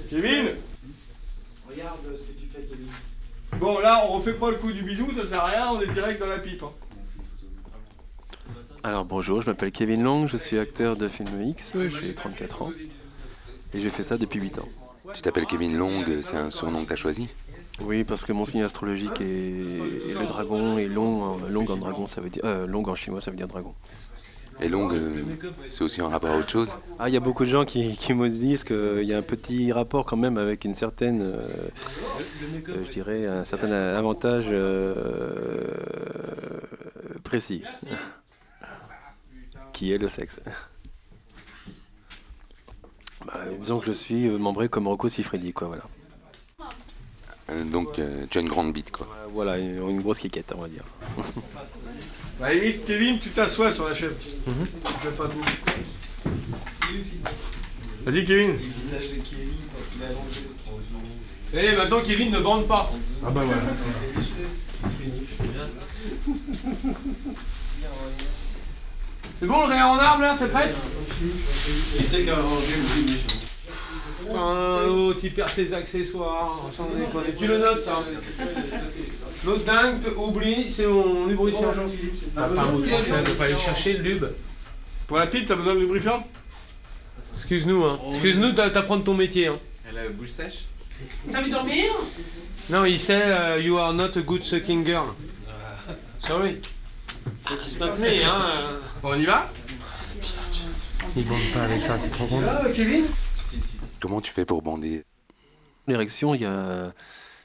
Kevin Regarde ce que tu fais, Kevin. Bon, là, on refait pas le coup du bisou, ça sert à rien, on est direct dans la pipe. hein. Alors bonjour, je m'appelle Kevin Long, je suis acteur de film X, j'ai 34 ans et j'ai fait ça depuis 8 ans. Tu t'appelles Kevin Long, c'est un surnom que t'as choisi? Oui, parce que mon signe astrologique est, est le dragon et long, en- long en dragon, ça veut dire euh, long en chinois, ça veut dire dragon. Et Long, euh, c'est aussi en rapport à autre chose Ah, il y a beaucoup de gens qui, qui me disent qu'il y a un petit rapport quand même avec une certaine, euh, euh, je dirais, un certain avantage euh, précis, <laughs> qui est le sexe. Bah, disons que je suis euh, membré comme Rocco Siffredi, quoi, voilà. Euh, Donc euh, tu as une grande bite quoi. Voilà, une, une grosse quiquette, on va dire. <laughs> Bah, limite, Kevin, tu t'assois sur la chaise. Pas debout. Vas-y, Kevin. Eh, maintenant Kevin ne bande pas Ah bah voilà. C'est bon, le rayon en arbre là, t'es prête? Il sait qu'à ranger le film Ah, L'autre il perd ses accessoires, sans déconner. Tu le notes ça L'autre dingue, oublie, c'est mon lubrifiant. T'as pas un mot français, on peut pas aller chercher le lube. Pour la pipe, t'as besoin de lubrifiant? Excuse-nous, hein. Excuse-nous de t'apprendre ton métier. Hein. Elle a la bouche sèche? T'as envie de dormir? Non, il sait euh, You are not a good sucking girl. Sorry. It's not me, hein. Bon, on y va? Il bande pas avec ça, tu te rends compte? Kevin? Comment tu fais pour bander? L'érection, a...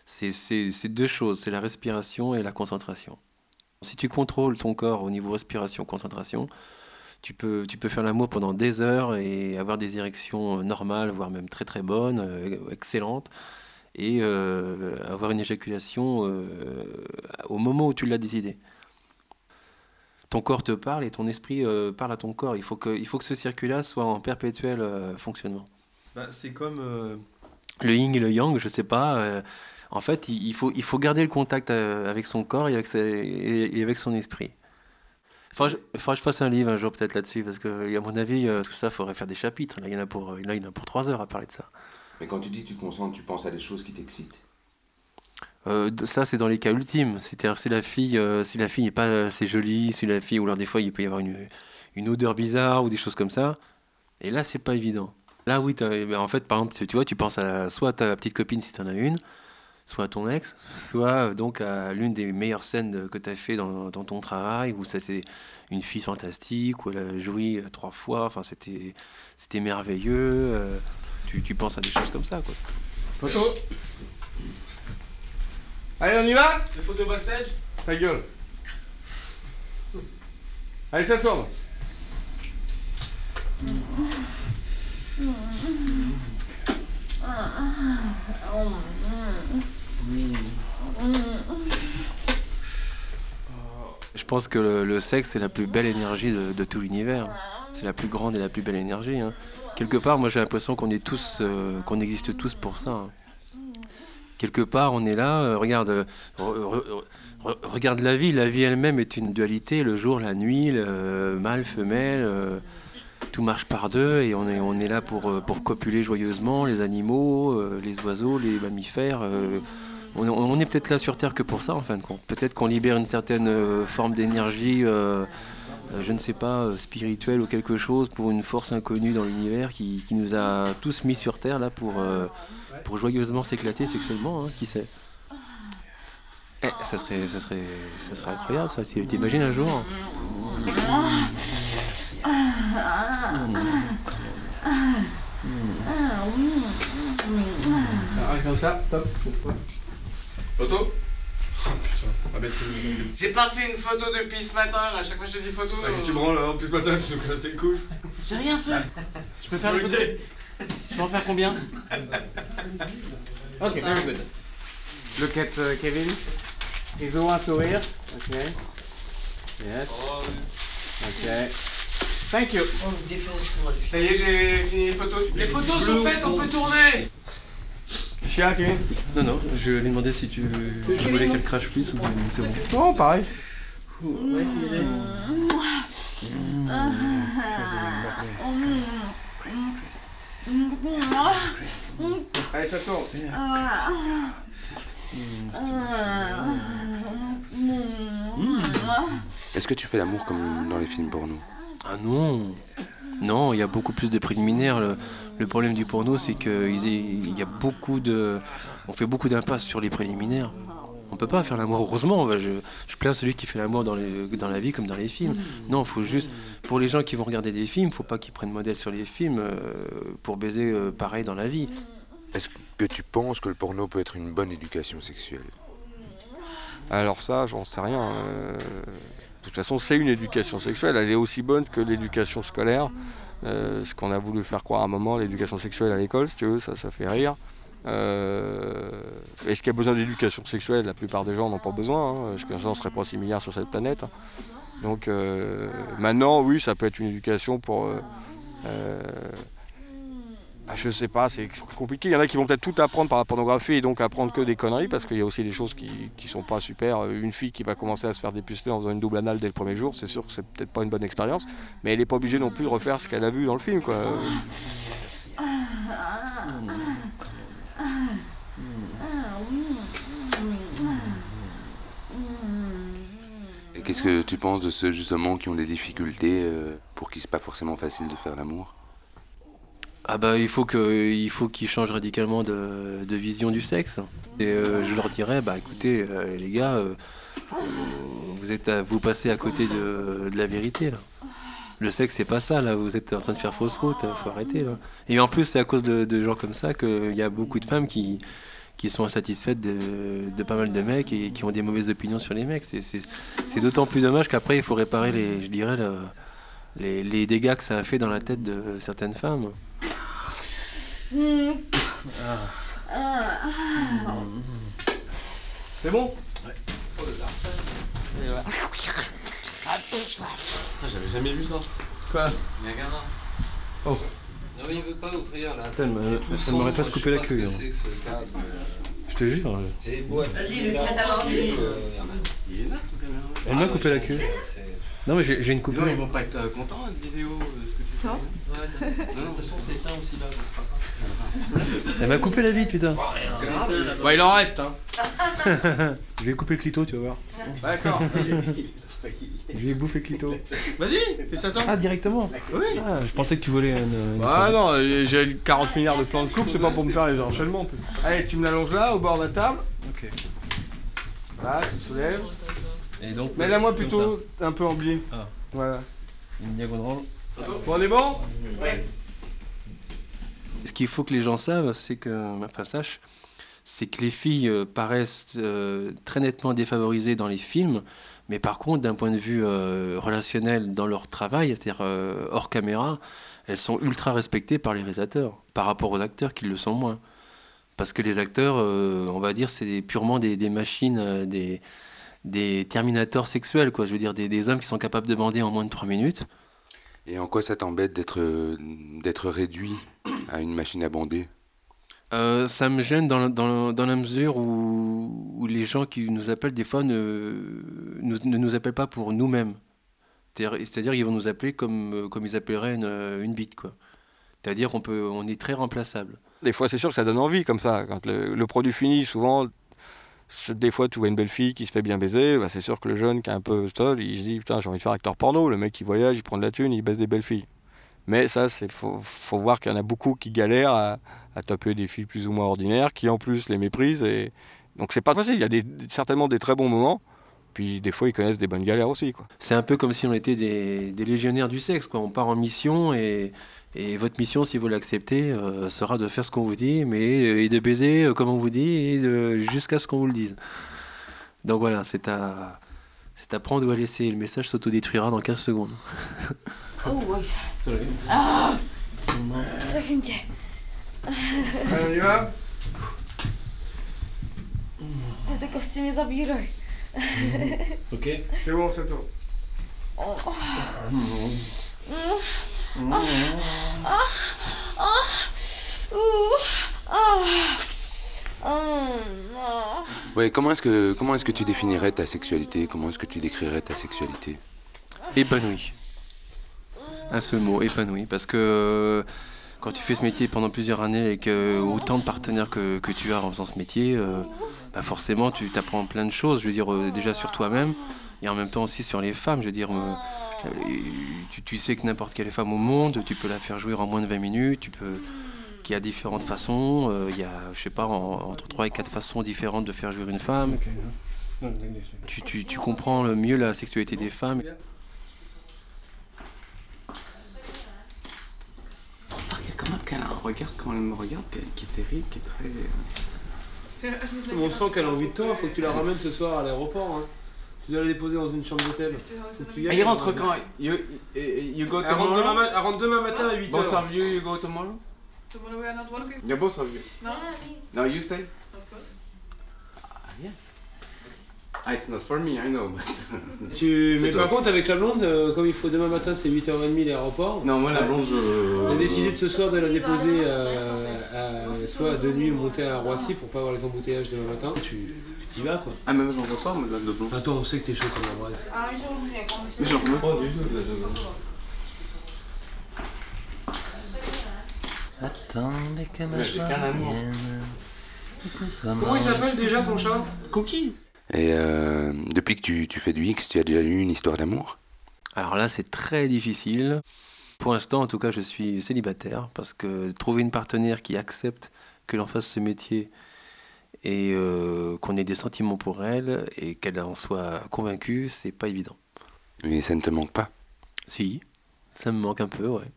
c'est deux choses, c'est la respiration et la concentration. Si tu contrôles ton corps au niveau respiration-concentration, tu peux, tu peux faire l'amour pendant des heures et avoir des érections normales, voire même très très bonnes, euh, excellentes, et euh, avoir une éjaculation euh, au moment où tu l'as décidé. Ton corps te parle et ton esprit euh, parle à ton corps. Il faut que, il faut que ce circuit-là soit en perpétuel euh, fonctionnement. Bah, c'est comme euh, le yin et le yang, je sais pas. euh, en fait, il, il faut, il faut garder le contact euh, avec son corps et avec, ses- et, et avec son esprit. Il faudra, que je- je fasse un livre un jour peut-être là-dessus, parce que à mon avis, euh, tout ça, il faudrait faire des chapitres. Là, il y en a pour, là, il y en a pour trois heures à parler de ça. Mais quand tu dis que tu te concentres, tu penses à des choses qui t'excitent. Euh, ça, c'est dans les cas ultimes. C'est-à-dire si la fille, euh, si la fille n'est pas assez jolie, si la fille, ou alors des fois il peut y avoir une, une odeur bizarre ou des choses comme ça. Et là, c'est pas évident. Là, oui, t'as- ben, en fait, par exemple, tu tu vois, tu penses à soit ta petite copine si tu en as une, soit à ton ex, soit euh, donc à l'une des meilleures scènes que tu as fait dans, dans ton travail, où ça c'est une fille fantastique, où elle a joui euh, trois fois, enfin c'était c'était merveilleux. euh, tu, tu penses à des choses comme ça, quoi. Photo Allez, on y va? Les photos backstage? Ta gueule. Allez, ça tourne. Je pense que le, sexe, c'est la plus belle énergie de, tout l'univers. C'est la plus grande et la plus belle énergie. hein. Quelque part, moi j'ai l'impression qu'on est tous, euh, qu'on existe tous pour ça. hein. Quelque part, on est là, euh, regarde, euh, re- re- re- regarde la vie. La vie elle-même est une dualité, le jour, la nuit, le mâle, femelle. Tout marche par deux et on est, on est là pour, euh, pour copuler joyeusement les animaux, euh, les oiseaux, les mammifères. euh, on, est peut-être là sur Terre que pour ça en fin de compte. Peut-être qu'on libère une certaine forme d'énergie, je ne sais pas, spirituelle ou quelque chose pour une force inconnue dans l'univers qui, qui nous a tous mis sur Terre là pour, pour joyeusement s'éclater sexuellement, hein, qui sait. Eh, ça serait, ça serait, ça serait incroyable ça. T'imagines un jour Arrête comme ça, top. Photo? Ah bah c'est J'ai pas fait une photo depuis ce matin, à chaque fois que je te dis photo. Bah, qu'est-ce que tu branles en plus matin, tu nous casses les couilles. J'ai rien fait. Je peux faire une photo Je peux en faire combien? <laughs> Ok, very good. Look at uh, Kevin. Ils ont un sourire. Ok. Yes. Ok. Thank you. Ça y est, j'ai fini les photos. Les photos sont faites, on peut tourner. Chia, Kevin Non, non, je lui ai demandé si tu, tu voulais qu'elle crache plus ou c'est bon. Oh, pareil. Allez, ça tourne. Est-ce que tu fais l'amour comme dans les films porno? Ah non Non, il y a beaucoup plus de préliminaires. Le, le problème du porno, c'est qu'il y a beaucoup de. On fait beaucoup d'impasses sur les préliminaires. On peut pas faire l'amour. Heureusement, bah, je, je plains celui qui fait l'amour dans, les- dans la vie comme dans les films. Non, faut juste. Pour les gens qui vont regarder des films, faut pas qu'ils prennent modèle sur les films euh, pour baiser euh, pareil dans la vie. Est-ce que tu penses que le porno peut être une bonne éducation sexuelle? Alors ça, j'en sais rien. euh, toute façon, c'est une éducation sexuelle. Elle est aussi bonne que l'éducation scolaire. Euh, ce qu'on a voulu faire croire à un moment, l'éducation sexuelle à l'école, si tu veux, ça, ça fait rire. Euh, Est-ce qu'il y a besoin d'éducation sexuelle? La plupart des gens n'en ont pas besoin. hein, que ça, on serait pas 6 milliards sur cette planète? Donc euh, maintenant, oui, ça peut être une éducation pour... ah, je sais pas, c'est compliqué. Il y en a qui vont peut-être tout apprendre par la pornographie et donc apprendre que des conneries parce qu'il y a aussi des choses qui, qui sont pas super. Euh, Une fille qui va commencer à se faire dépuceler en faisant une double anale dès le premier jour, c'est sûr que c'est peut-être pas une bonne expérience, mais elle n'est pas obligée non plus de refaire ce qu'elle a vu dans le film. Quoi. Qu'est-ce que tu penses de ceux justement qui ont des difficultés euh, pour qui c'est pas forcément facile de faire l'amour? Ah bah il faut que faut qu'ils changent radicalement de, vision du sexe. Et euh, je leur dirais bah écoutez euh, les gars, euh, vous êtes vous passez à côté de, la vérité là. Le sexe c'est pas ça là, vous êtes en train de faire fausse route, euh, faut arrêter là. Et en plus c'est à cause de, gens comme ça qu'il y a beaucoup de femmes qui qui sont insatisfaites de, pas mal de mecs et qui ont des mauvaises opinions sur les mecs. C'est d'autant plus dommage qu'après il faut réparer les, je dirais, le- les, les dégâts que ça a fait dans la tête de certaines femmes. C'est bon J'avais jamais vu ça. Quoi Il y a un gamin. Oh. Non mais il veut pas ouvrir là. Ça ne m'a- ça ne m'aurait pas coupé la queue. hein. Je te jure. Vas-y, Luc, là, t'as mordu. Il est naze ton caméra. Elle m'a coupé la queue. Non mais j'ai une coupure. Non, ils vont pas être euh, contents de vidéo. euh, ce que tu Toi fais. Ouais, non, de toute façon, c'est éteint aussi là. <laughs> Elle m'a coupé la bite, putain. Bah, il en reste, hein. <laughs> Je vais couper le clito, tu vas voir. D'accord. <laughs> Je vais bouffer le clito. Vas-y, fais ça toi. Ah, directement Oui. Ah, je pensais que tu voulais une. une Ah tranche. non, euh, j'ai 40 milliards de plans de coupe, c'est pas pour me faire les enchaînements en plus. Allez, tu me l'allonges là, au bord de la table. Ok. Là, tu soulèves. Et donc, Mais là, moi plutôt un peu en biais. Ah. Voilà. Une diagonale. Bon, on est bon? Ce qu'il faut que les gens savent, c'est que, enfin sachent, c'est que les filles euh, paraissent euh, très nettement défavorisées dans les films, mais par contre, d'un point de vue euh, relationnel dans leur travail, c'est-à-dire euh, hors caméra, elles sont ultra respectées par les réalisateurs, par rapport aux acteurs qui le sont moins. Parce que les acteurs, euh, on va dire, c'est purement des, des machines, euh, des, des terminators sexuels, quoi. Je veux dire, des, des hommes qui sont capables de bander en moins de 3 minutes. Et en quoi ça t'embête d'être d'être réduit à une machine à bander? Euh, ça me gêne dans, la- dans, dans la mesure où, où les gens qui nous appellent des fois ne, nous- ne nous appellent pas pour nous-mêmes. C'est-à-dire qu'ils vont nous appeler comme, comme ils appelleraient une, une bite. quoi. C'est-à-dire qu'on peut, on est très remplaçable. Des fois, c'est sûr que ça donne envie comme ça. Quand le, le produit finit, souvent, des fois, tu vois une belle fille qui se fait bien baiser. Bah, c'est sûr que le jeune qui est un peu seul, il se dit Putain, j'ai envie de faire acteur porno. Le mec, il voyage, il prend de la thune, il baisse des belles filles. Mais ça, il faut, faut voir qu'il y en a beaucoup qui galèrent à, à taper des filles plus ou moins ordinaires, qui en plus les méprisent. Et... Donc, c'est pas facile. Il y a des, certainement des très bons moments. Puis des fois, ils connaissent des bonnes galères aussi. C'est un peu comme si on était des, des légionnaires du sexe. Quoi. On part en mission et, et votre mission, si vous l'acceptez, euh, sera de faire ce qu'on vous dit, mais et de baiser euh, comme on vous dit et de- jusqu'à ce qu'on vous le dise. Donc voilà, c'est à, c'est à prendre ou à laisser. Le message s'autodétruira dans 15 secondes. Oh, ouais. <laughs> Ah Très fine, tiens. Allez, on y va C'est de costume za bílej. Ok. C'est bon, c'est toi. Oh. Mm. Ouais, comment est-ce que comment est-ce que tu définirais ta sexualité? Comment est-ce que tu décrirais ta sexualité? Épanoui. Un seul mot, épanoui. Parce que euh, quand tu fais ce métier pendant plusieurs années avec euh, autant de partenaires que, que tu as en faisant ce métier, euh, bah forcément tu t'apprends plein de choses. Je veux dire, euh, déjà sur toi-même et en même temps aussi sur les femmes. Je veux dire, tu, tu sais que n'importe quelle femme au monde, tu peux la faire jouir en moins de 20 minutes. Tu peux qu'il y a différentes façons. euh, Il y a, je sais pas, en- entre 3 et 4 façons différentes de faire jouir une femme. Tu, tu, tu comprends le mieux la sexualité des femmes. Il y a quand même qu'elle a un regard, quand elle me regarde, qui est, qui est terrible, qui est très. <laughs> On sent qu'elle a envie de toi, faut que tu la ramènes ce soir à l'aéroport. hein. Tu dois la déposer dans une chambre d'hôtel. Il rentre quand you, you go Elle rentre tomorrow? elle rentre demain matin à 8 Both heures. of you, you go tomorrow? Tomorrow we are not working. Yeah, both of you. No. No, you stay? Of course. Ah, yes. Ah, it's not for me, I know, but. <laughs> Tu... Mais par contre, avec la blonde, euh, comme il faut demain matin, c'est 8h30 l'aéroport. Non, moi, la blonde, je- On a décidé de ce soir de la déposer euh, à, soit de nuit monter à Roissy pour pas avoir les embouteillages demain matin. Tu tu y vas quoi. Ah, même j'en veux pas, mais la de blonde. Attends, on sait que t'es chaud comme la braise. Ah, Mais j'en veux pas du tout, la de blonde. Attendez que ma Mais joie soit Comment il s'appelle déjà ton chat? Cookie Et euh, depuis que tu, tu fais du X, tu as déjà eu une histoire d'amour? Alors là, c'est très difficile. Pour l'instant, en tout cas, je suis célibataire parce que trouver une partenaire qui accepte que l'on fasse ce métier et euh, qu'on ait des sentiments pour elle et qu'elle en soit convaincue, c'est pas évident. Mais ça ne te manque pas? Si, ça me manque un peu, ouais.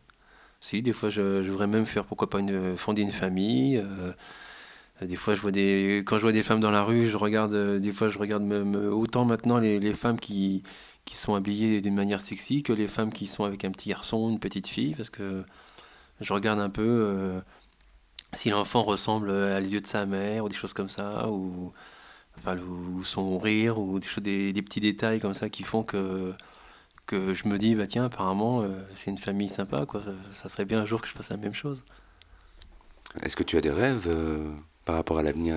Si, des fois, je, je voudrais même faire, pourquoi pas, une, fonder une famille. euh, des fois, je vois des, quand je vois des femmes dans la rue, je regarde, euh, des fois, je regarde même autant maintenant les, les femmes qui, qui sont habillées d'une manière sexy que les femmes qui sont avec un petit garçon, une petite fille, parce que je regarde un peu euh, si l'enfant ressemble à les yeux de sa mère ou des choses comme ça, ou, enfin, ou son rire, ou des, choses, des, des petits détails comme ça qui font que que je me dis, bah tiens, apparemment, euh, c'est une famille sympa, quoi. Ça, ça serait bien un jour que je fasse la même chose. Est-ce que tu as des rêves euh, par rapport à l'avenir?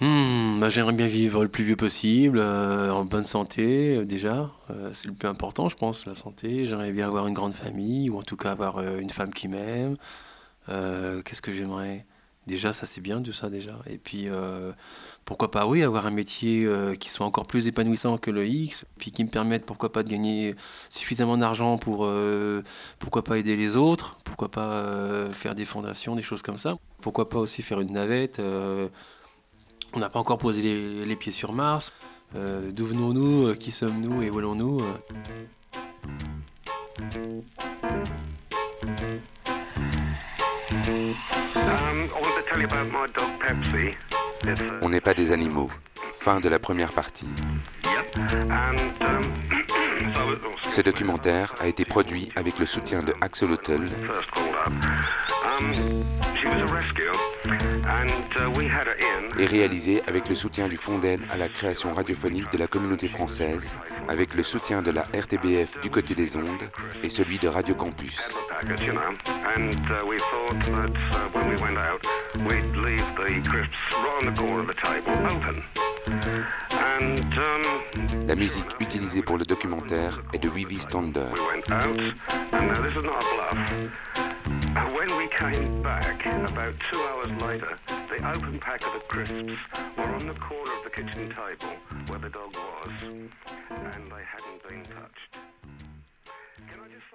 Hmm, bah, j'aimerais bien vivre le plus vieux possible, euh, en bonne santé, euh, déjà. Euh, c'est le plus important, je pense, la santé. J'aimerais bien avoir une grande famille, ou en tout cas avoir euh, une femme qui m'aime. Euh, Qu'est-ce que j'aimerais? Déjà, ça c'est bien, tout ça, déjà. Et puis, euh, pourquoi pas, oui, avoir un métier euh, qui soit encore plus épanouissant que le X, puis qui me permette, pourquoi pas, de gagner suffisamment d'argent pour, pourquoi pas, aider les autres, pourquoi pas faire des fondations, des choses comme ça. Pourquoi pas aussi faire une navette On n'a pas encore posé les, les pieds sur Mars. D'où venons-nous Qui sommes-nous Et où allons-nous On n'est pas des animaux. Fin de la première partie. um, <clears throat> was Ce documentaire a été produit avec le soutien de Axel And uh, réalisé avec le soutien du Fonds d'aide à la création radiophonique de la communauté française, avec le soutien de la RTBF du côté des ondes et celui de Radio Campus. La musique utilisée pour le documentaire est de Vivi Stander. When we came back, about two hours later, the open pack of crisps were on the corner of the kitchen table where the dog was, and they hadn't been touched. Can I just